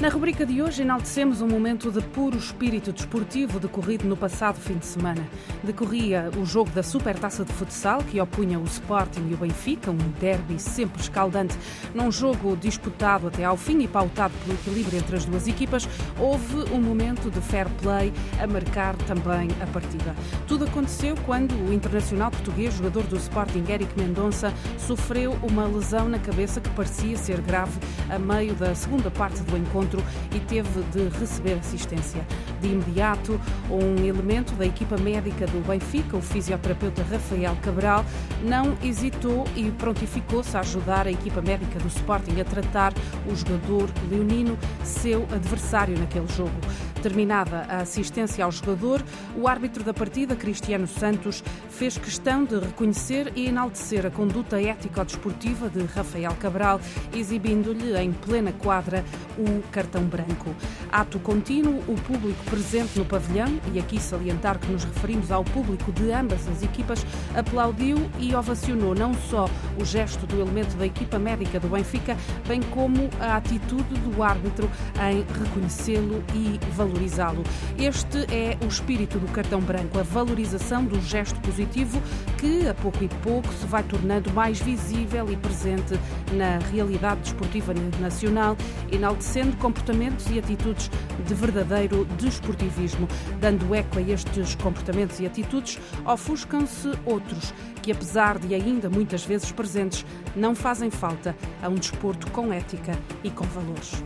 Na rubrica de hoje, enaltecemos um momento de puro espírito desportivo decorrido no passado fim de semana. Decorria o jogo da Supertaça de Futsal, que opunha o Sporting e o Benfica, um derby sempre escaldante. Num jogo disputado até ao fim e pautado pelo equilíbrio entre as duas equipas, houve um momento de fair play a marcar também a partida. Tudo aconteceu quando o internacional português, jogador do Sporting, Eric Mendonça, sofreu uma lesão na cabeça que parecia ser grave a meio da segunda parte do encontro encontro e teve de receber assistência. De imediato, um elemento da equipa médica do Benfica, o fisioterapeuta Rafael Cabral, não hesitou e prontificou-se a ajudar a equipa médica do Sporting a tratar o jogador leonino, seu adversário naquele jogo. Terminada a assistência ao jogador, o árbitro da partida, Cristiano Santos, fez questão de reconhecer e enaltecer a conduta ético-desportiva de Rafael Cabral, exibindo-lhe em plena quadra o cartão branco. Ato contínuo, o público presente no pavilhão, e aqui salientar que nos referimos ao público de ambas as equipas, aplaudiu e ovacionou não só o gesto do elemento da equipa médica do Benfica, bem como a atitude do árbitro em reconhecê-lo e valorizá-lo. Este é o espírito do cartão branco, a valorização do gesto positivo que, a pouco e pouco, se vai tornando mais visível e presente na realidade desportiva nacional, enaltecendo comportamentos e atitudes de verdadeiro desportivismo. Dando eco a estes comportamentos e atitudes, ofuscam-se outros que, apesar de ainda muitas vezes presentes, não fazem falta a um desporto com ética e com valores.